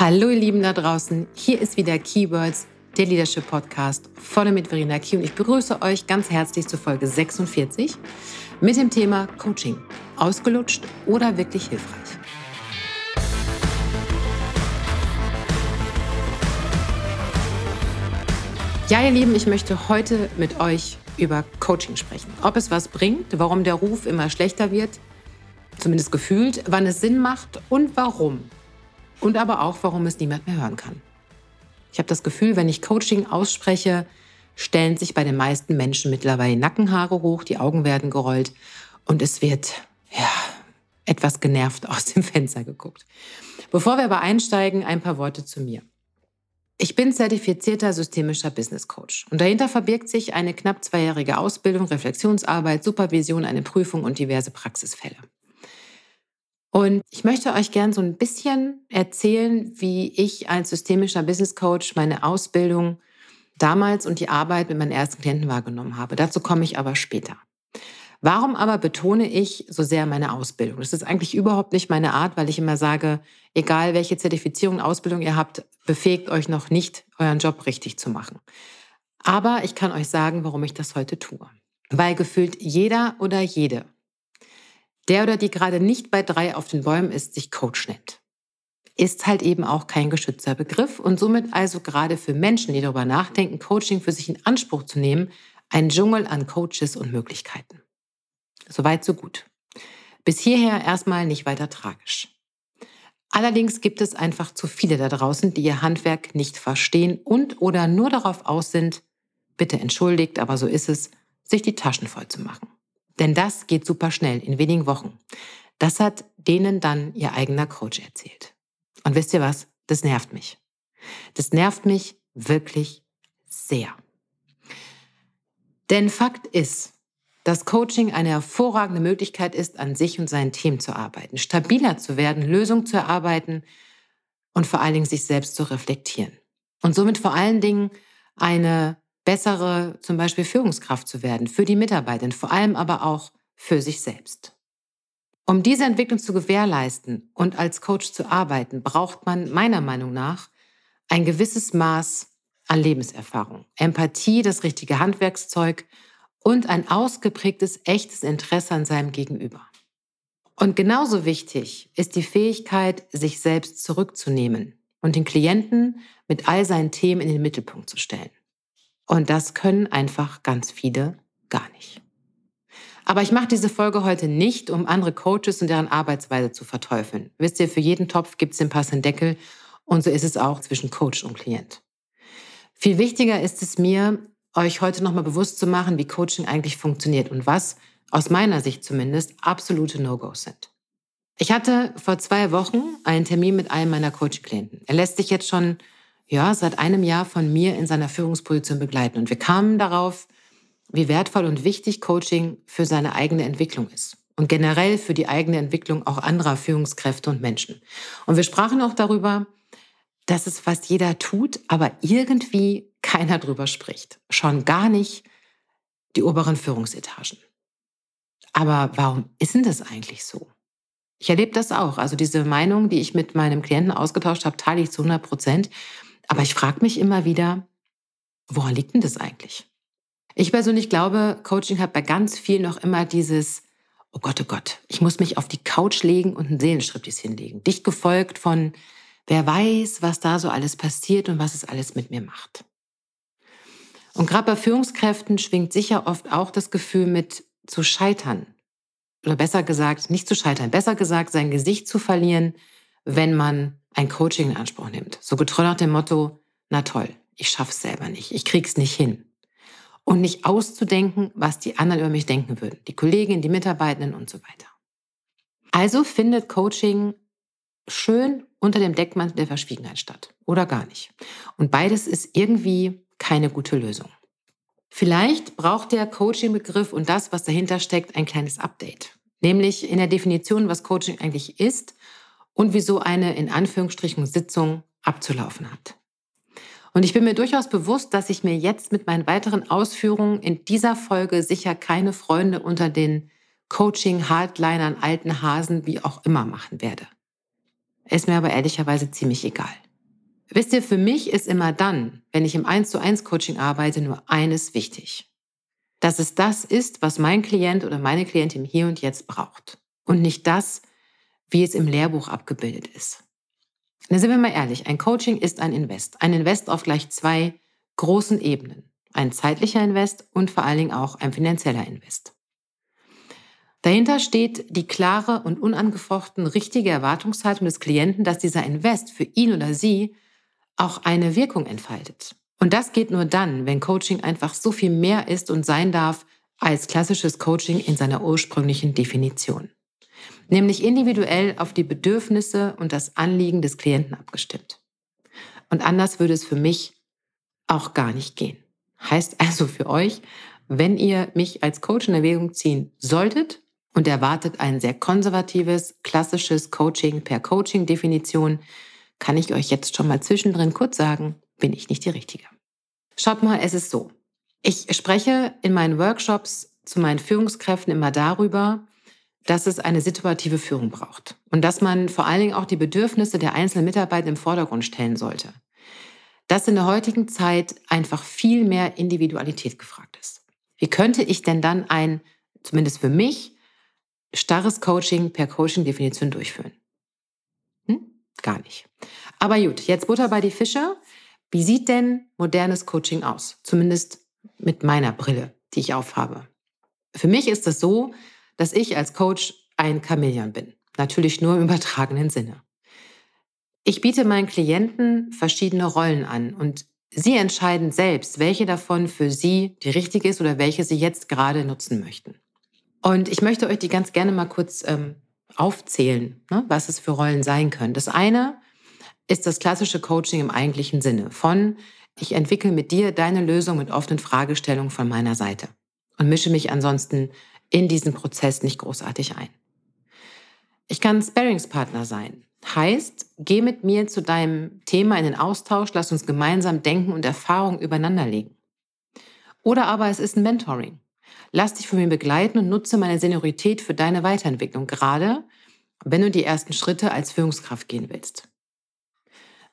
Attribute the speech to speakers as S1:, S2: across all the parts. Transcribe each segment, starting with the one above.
S1: Hallo ihr Lieben da draußen, hier ist wieder Keywords, der Leadership Podcast von mit Verena Key und ich begrüße euch ganz herzlich zur Folge 46 mit dem Thema Coaching. Ausgelutscht oder wirklich hilfreich? Ja, ihr Lieben, ich möchte heute mit euch über Coaching sprechen. Ob es was bringt, warum der Ruf immer schlechter wird, zumindest gefühlt, wann es Sinn macht und warum und aber auch, warum es niemand mehr hören kann. Ich habe das Gefühl, wenn ich Coaching ausspreche, stellen sich bei den meisten Menschen mittlerweile Nackenhaare hoch, die Augen werden gerollt und es wird, ja, etwas genervt aus dem Fenster geguckt. Bevor wir aber einsteigen, ein paar Worte zu mir. Ich bin zertifizierter systemischer Business Coach und dahinter verbirgt sich eine knapp zweijährige Ausbildung, Reflexionsarbeit, Supervision, eine Prüfung und diverse Praxisfälle. Und ich möchte euch gern so ein bisschen erzählen, wie ich als systemischer Business Coach meine Ausbildung damals und die Arbeit mit meinen ersten Klienten wahrgenommen habe. Dazu komme ich aber später. Warum aber betone ich so sehr meine Ausbildung? Das ist eigentlich überhaupt nicht meine Art, weil ich immer sage, egal welche Zertifizierung, Ausbildung ihr habt, befähigt euch noch nicht, euren Job richtig zu machen. Aber ich kann euch sagen, warum ich das heute tue. Weil gefühlt jeder oder jede der oder die gerade nicht bei drei auf den Bäumen ist, sich Coach nennt. Ist halt eben auch kein geschützter Begriff und somit also gerade für Menschen, die darüber nachdenken, Coaching für sich in Anspruch zu nehmen, ein Dschungel an Coaches und Möglichkeiten. Soweit, so gut. Bis hierher erstmal nicht weiter tragisch. Allerdings gibt es einfach zu viele da draußen, die ihr Handwerk nicht verstehen und oder nur darauf aus sind, bitte entschuldigt, aber so ist es, sich die Taschen voll zu machen. Denn das geht super schnell, in wenigen Wochen. Das hat denen dann ihr eigener Coach erzählt. Und wisst ihr was? Das nervt mich. Das nervt mich wirklich sehr. Denn Fakt ist, dass Coaching eine hervorragende Möglichkeit ist, an sich und seinen Themen zu arbeiten, stabiler zu werden, Lösungen zu erarbeiten und vor allen Dingen sich selbst zu reflektieren. Und somit vor allen Dingen eine bessere zum Beispiel Führungskraft zu werden für die Mitarbeiter, vor allem aber auch für sich selbst. Um diese Entwicklung zu gewährleisten und als Coach zu arbeiten, braucht man meiner Meinung nach ein gewisses Maß an Lebenserfahrung, Empathie, das richtige Handwerkszeug und ein ausgeprägtes, echtes Interesse an seinem Gegenüber. Und genauso wichtig ist die Fähigkeit, sich selbst zurückzunehmen und den Klienten mit all seinen Themen in den Mittelpunkt zu stellen. Und das können einfach ganz viele gar nicht. Aber ich mache diese Folge heute nicht, um andere Coaches und deren Arbeitsweise zu verteufeln. Wisst ihr, für jeden Topf gibt es den passenden Deckel und so ist es auch zwischen Coach und Klient. Viel wichtiger ist es mir, euch heute nochmal bewusst zu machen, wie Coaching eigentlich funktioniert und was aus meiner Sicht zumindest absolute No-Gos sind. Ich hatte vor zwei Wochen einen Termin mit einem meiner Coaching-Klienten. Er lässt sich jetzt schon ja, seit einem Jahr von mir in seiner Führungsposition begleiten. Und wir kamen darauf, wie wertvoll und wichtig Coaching für seine eigene Entwicklung ist und generell für die eigene Entwicklung auch anderer Führungskräfte und Menschen. Und wir sprachen auch darüber, dass es fast jeder tut, aber irgendwie keiner drüber spricht. Schon gar nicht die oberen Führungsetagen. Aber warum ist denn das eigentlich so? Ich erlebe das auch. Also diese Meinung, die ich mit meinem Klienten ausgetauscht habe, teile ich zu 100 Prozent. Aber ich frage mich immer wieder, woran liegt denn das eigentlich? Ich persönlich glaube, Coaching hat bei ganz vielen noch immer dieses, oh Gott, oh Gott, ich muss mich auf die Couch legen und einen Seelenstriptease hinlegen. Dicht gefolgt von, wer weiß, was da so alles passiert und was es alles mit mir macht. Und gerade bei Führungskräften schwingt sicher oft auch das Gefühl mit zu scheitern. Oder besser gesagt, nicht zu scheitern, besser gesagt, sein Gesicht zu verlieren, wenn man ein Coaching in Anspruch nimmt. So getreu nach dem Motto, na toll, ich schaff's selber nicht, ich krieg's nicht hin. Und nicht auszudenken, was die anderen über mich denken würden, die Kolleginnen, die Mitarbeitenden und so weiter. Also findet Coaching schön unter dem Deckmantel der Verschwiegenheit statt oder gar nicht. Und beides ist irgendwie keine gute Lösung. Vielleicht braucht der Coaching-Begriff und das, was dahinter steckt, ein kleines Update. Nämlich in der Definition, was Coaching eigentlich ist und wie so eine in Anführungsstrichen Sitzung abzulaufen hat. Und ich bin mir durchaus bewusst, dass ich mir jetzt mit meinen weiteren Ausführungen in dieser Folge sicher keine Freunde unter den Coaching-Hardlinern, alten Hasen, wie auch immer machen werde. Ist mir aber ehrlicherweise ziemlich egal. Wisst ihr, für mich ist immer dann, wenn ich im 1 zu 1 Coaching arbeite, nur eines wichtig. Dass es das ist, was mein Klient oder meine Klientin hier und jetzt braucht. Und nicht das, wie es im Lehrbuch abgebildet ist. Da sind wir mal ehrlich, ein Coaching ist ein Invest. Ein Invest auf gleich zwei großen Ebenen. Ein zeitlicher Invest und vor allen Dingen auch ein finanzieller Invest. Dahinter steht die klare und unangefochten richtige Erwartungshaltung des Klienten, dass dieser Invest für ihn oder sie auch eine Wirkung entfaltet. Und das geht nur dann, wenn Coaching einfach so viel mehr ist und sein darf als klassisches Coaching in seiner ursprünglichen Definition. Nämlich individuell auf die Bedürfnisse und das Anliegen des Klienten abgestimmt. Und anders würde es für mich auch gar nicht gehen. Heißt also für euch, wenn ihr mich als Coach in Erwägung ziehen solltet und erwartet ein sehr konservatives, klassisches Coaching per Coaching-Definition, kann ich euch jetzt schon mal zwischendrin kurz sagen, bin ich nicht die Richtige. Schaut mal, es ist so. Ich spreche in meinen Workshops zu meinen Führungskräften immer darüber, dass es eine situative Führung braucht und dass man vor allen Dingen auch die Bedürfnisse der einzelnen Mitarbeiter im Vordergrund stellen sollte. Dass in der heutigen Zeit einfach viel mehr Individualität gefragt ist. Wie könnte ich denn dann ein, zumindest für mich, starres Coaching per Coaching-Definition durchführen? Hm? Gar nicht. Aber gut, jetzt Butter bei die Fische. Wie sieht denn modernes Coaching aus? Zumindest mit meiner Brille, die ich aufhabe. Für mich ist es so, dass ich als Coach ein Chamäleon bin. Natürlich nur im übertragenen Sinne. Ich biete meinen Klienten verschiedene Rollen an und sie entscheiden selbst, welche davon für sie die richtige ist oder welche sie jetzt gerade nutzen möchten. Und ich möchte euch die ganz gerne mal kurz ähm, aufzählen, ne, was es für Rollen sein können. Das eine ist das klassische Coaching im eigentlichen Sinne von, ich entwickle mit dir deine Lösung mit offenen Fragestellungen von meiner Seite und mische mich ansonsten in diesen Prozess nicht großartig ein. Ich kann Sparringspartner sein. Heißt, geh mit mir zu deinem Thema in den Austausch, lass uns gemeinsam denken und Erfahrungen übereinander legen. Oder aber es ist ein Mentoring. Lass dich von mir begleiten und nutze meine Seniorität für deine Weiterentwicklung, gerade wenn du die ersten Schritte als Führungskraft gehen willst.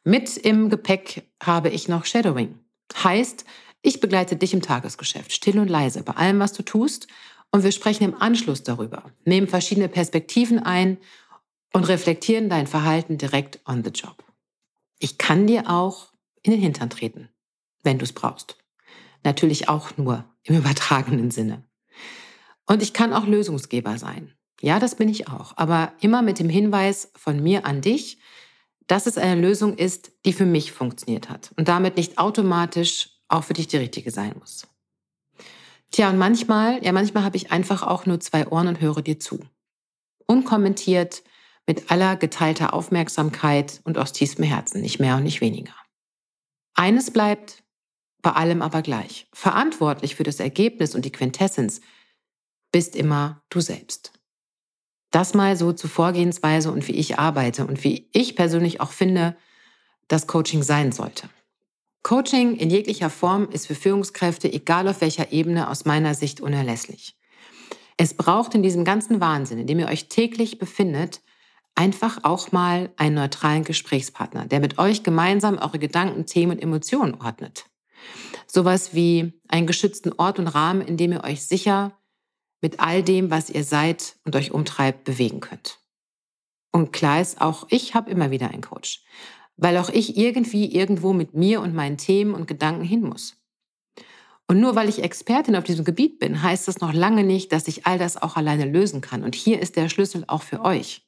S1: Mit im Gepäck habe ich noch Shadowing. Heißt, ich begleite dich im Tagesgeschäft, still und leise, bei allem, was du tust. Und wir sprechen im Anschluss darüber, nehmen verschiedene Perspektiven ein und reflektieren dein Verhalten direkt on the job. Ich kann dir auch in den Hintern treten, wenn du es brauchst. Natürlich auch nur im übertragenen Sinne. Und ich kann auch Lösungsgeber sein. Ja, das bin ich auch. Aber immer mit dem Hinweis von mir an dich, dass es eine Lösung ist, die für mich funktioniert hat und damit nicht automatisch auch für dich die richtige sein muss. Tja, und manchmal, ja, manchmal habe ich einfach auch nur zwei Ohren und höre dir zu. Unkommentiert, mit aller geteilter Aufmerksamkeit und aus tiefstem Herzen, nicht mehr und nicht weniger. Eines bleibt bei allem aber gleich. Verantwortlich für das Ergebnis und die Quintessenz bist immer du selbst. Das mal so zur Vorgehensweise und wie ich arbeite und wie ich persönlich auch finde, dass Coaching sein sollte. Coaching in jeglicher Form ist für Führungskräfte, egal auf welcher Ebene, aus meiner Sicht unerlässlich. Es braucht in diesem ganzen Wahnsinn, in dem ihr euch täglich befindet, einfach auch mal einen neutralen Gesprächspartner, der mit euch gemeinsam eure Gedanken, Themen und Emotionen ordnet. Sowas wie einen geschützten Ort und Rahmen, in dem ihr euch sicher mit all dem, was ihr seid und euch umtreibt, bewegen könnt. Und klar ist, auch ich habe immer wieder einen Coach, weil auch ich irgendwie irgendwo mit mir und meinen Themen und Gedanken hin muss. Und nur weil ich Expertin auf diesem Gebiet bin, heißt das noch lange nicht, dass ich all das auch alleine lösen kann. Und hier ist der Schlüssel auch für euch.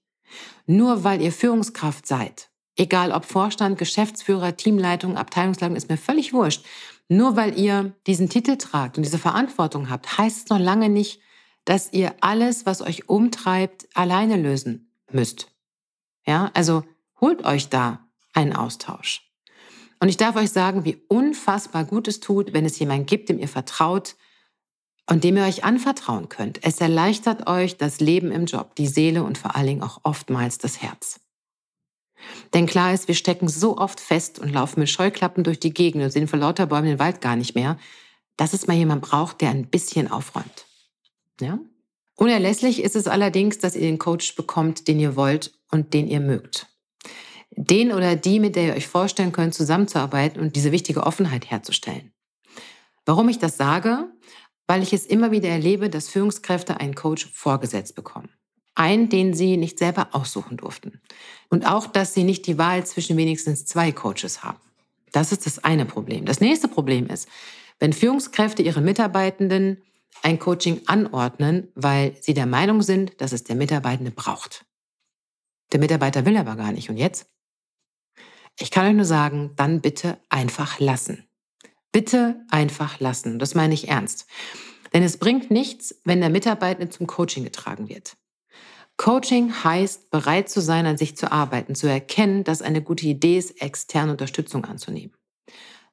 S1: Nur weil ihr Führungskraft seid, egal ob Vorstand, Geschäftsführer, Teamleitung, Abteilungsleitung, ist mir völlig wurscht. Nur weil ihr diesen Titel tragt und diese Verantwortung habt, heißt es noch lange nicht, dass ihr alles, was euch umtreibt, alleine lösen müsst. Ja, also holt euch da einen Austausch. Und ich darf euch sagen, wie unfassbar gut es tut, wenn es jemanden gibt, dem ihr vertraut und dem ihr euch anvertrauen könnt. Es erleichtert euch das Leben im Job, die Seele und vor allen Dingen auch oftmals das Herz. Denn klar ist, wir stecken so oft fest und laufen mit Scheuklappen durch die Gegend und sehen vor lauter Bäumen den Wald gar nicht mehr, dass es mal jemand braucht, der ein bisschen aufräumt. Ja? Unerlässlich ist es allerdings, dass ihr den Coach bekommt, den ihr wollt und den ihr mögt. Den oder die, mit der ihr euch vorstellen könnt, zusammenzuarbeiten und diese wichtige Offenheit herzustellen. Warum ich das sage? Weil ich es immer wieder erlebe, dass Führungskräfte einen Coach vorgesetzt bekommen. Einen, den sie nicht selber aussuchen durften. Und auch, dass sie nicht die Wahl zwischen wenigstens zwei Coaches haben. Das ist das eine Problem. Das nächste Problem ist, wenn Führungskräfte ihren Mitarbeitenden ein Coaching anordnen, weil sie der Meinung sind, dass es der Mitarbeitende braucht. Der Mitarbeiter will aber gar nicht. Und jetzt? Ich kann euch nur sagen, dann bitte einfach lassen. Bitte einfach lassen. Das meine ich ernst. Denn es bringt nichts, wenn der Mitarbeiter zum Coaching getragen wird. Coaching heißt, bereit zu sein, an sich zu arbeiten, zu erkennen, dass eine gute Idee ist, externe Unterstützung anzunehmen.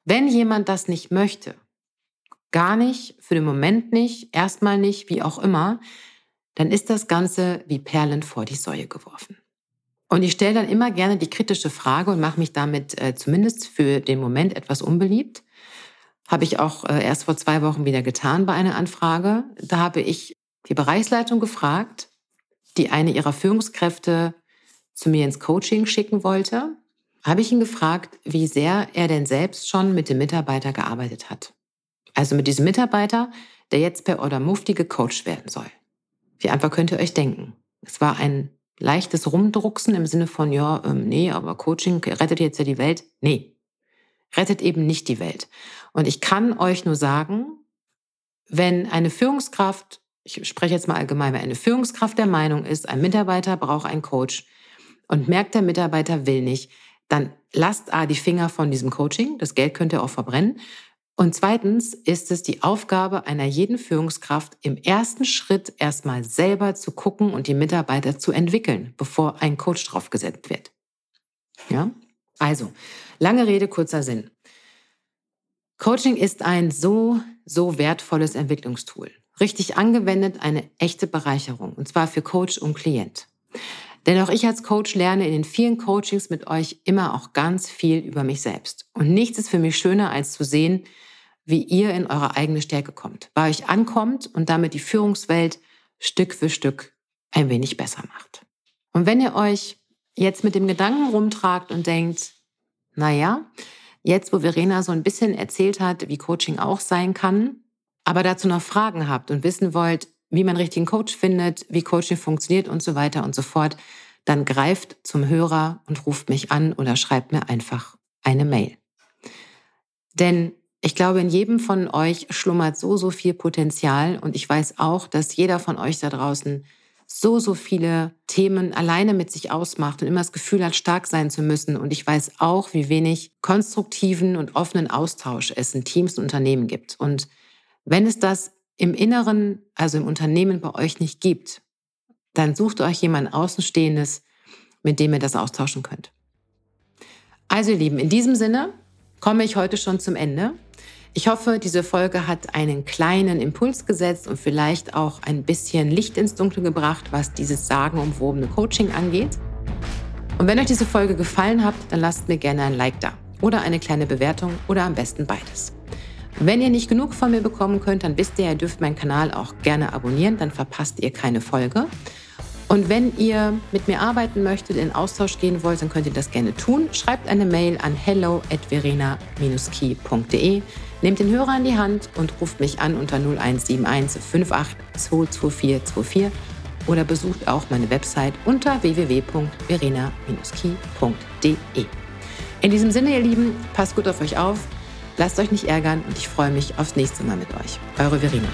S1: Wenn jemand das nicht möchte, gar nicht, für den Moment nicht, erstmal nicht, wie auch immer, dann ist das Ganze wie Perlen vor die Säue geworfen. Und ich stelle dann immer gerne die kritische Frage und mache mich damit äh, zumindest für den Moment etwas unbeliebt. Habe ich auch äh, erst vor zwei Wochen wieder getan bei einer Anfrage. Da habe ich die Bereichsleitung gefragt, die eine ihrer Führungskräfte zu mir ins Coaching schicken wollte. Habe ich ihn gefragt, wie sehr er denn selbst schon mit dem Mitarbeiter gearbeitet hat. Also mit diesem Mitarbeiter, der jetzt per Order Mufti gecoacht werden soll. Wie einfach könnt ihr euch denken. Es war ein leichtes Rumdrucksen im Sinne von, ja, ähm, nee, aber Coaching rettet jetzt ja die Welt. Nee, rettet eben nicht die Welt. Und ich kann euch nur sagen, wenn eine Führungskraft, ich spreche jetzt mal allgemein, wenn eine Führungskraft der Meinung ist, ein Mitarbeiter braucht einen Coach und merkt, der Mitarbeiter will nicht, dann lasst A die Finger von diesem Coaching, das Geld könnt ihr auch verbrennen. Und zweitens ist es die Aufgabe einer jeden Führungskraft, im ersten Schritt erstmal selber zu gucken und die Mitarbeiter zu entwickeln, bevor ein Coach draufgesetzt wird. Ja? Also, lange Rede, kurzer Sinn. Coaching ist ein so, so wertvolles Entwicklungstool. Richtig angewendet eine echte Bereicherung, und zwar für Coach und Klient. Denn auch ich als Coach lerne in den vielen Coachings mit euch immer auch ganz viel über mich selbst. Und nichts ist für mich schöner, als zu sehen, wie ihr in eure eigene Stärke kommt, bei euch ankommt und damit die Führungswelt Stück für Stück ein wenig besser macht. Und wenn ihr euch jetzt mit dem Gedanken rumtragt und denkt, na ja, jetzt wo Verena so ein bisschen erzählt hat, wie Coaching auch sein kann, aber dazu noch Fragen habt und wissen wollt, wie man richtigen Coach findet, wie Coaching funktioniert und so weiter und so fort, dann greift zum Hörer und ruft mich an oder schreibt mir einfach eine Mail. Denn ich glaube, in jedem von euch schlummert so, so viel Potenzial und ich weiß auch, dass jeder von euch da draußen so, so viele Themen alleine mit sich ausmacht und immer das Gefühl hat, stark sein zu müssen. Und ich weiß auch, wie wenig konstruktiven und offenen Austausch es in Teams und Unternehmen gibt. Und wenn es das im Inneren, also im Unternehmen bei euch nicht gibt, dann sucht euch jemand Außenstehendes, mit dem ihr das austauschen könnt. Also ihr Lieben, in diesem Sinne komme ich heute schon zum Ende. Ich hoffe, diese Folge hat einen kleinen Impuls gesetzt und vielleicht auch ein bisschen Licht ins Dunkle gebracht, was dieses sagenumwobene Coaching angeht. Und wenn euch diese Folge gefallen hat, dann lasst mir gerne ein Like da oder eine kleine Bewertung oder am besten beides. Wenn ihr nicht genug von mir bekommen könnt, dann wisst ihr, ihr dürft meinen Kanal auch gerne abonnieren, dann verpasst ihr keine Folge. Und wenn ihr mit mir arbeiten möchtet, in Austausch gehen wollt, dann könnt ihr das gerne tun. Schreibt eine Mail an hello@verena-key.de. Nehmt den Hörer in die Hand und ruft mich an unter 0171 58 22424 oder besucht auch meine Website unter www.verena-key.de. In diesem Sinne, ihr Lieben, passt gut auf euch auf, lasst euch nicht ärgern und ich freue mich aufs nächste Mal mit euch. Eure Verena.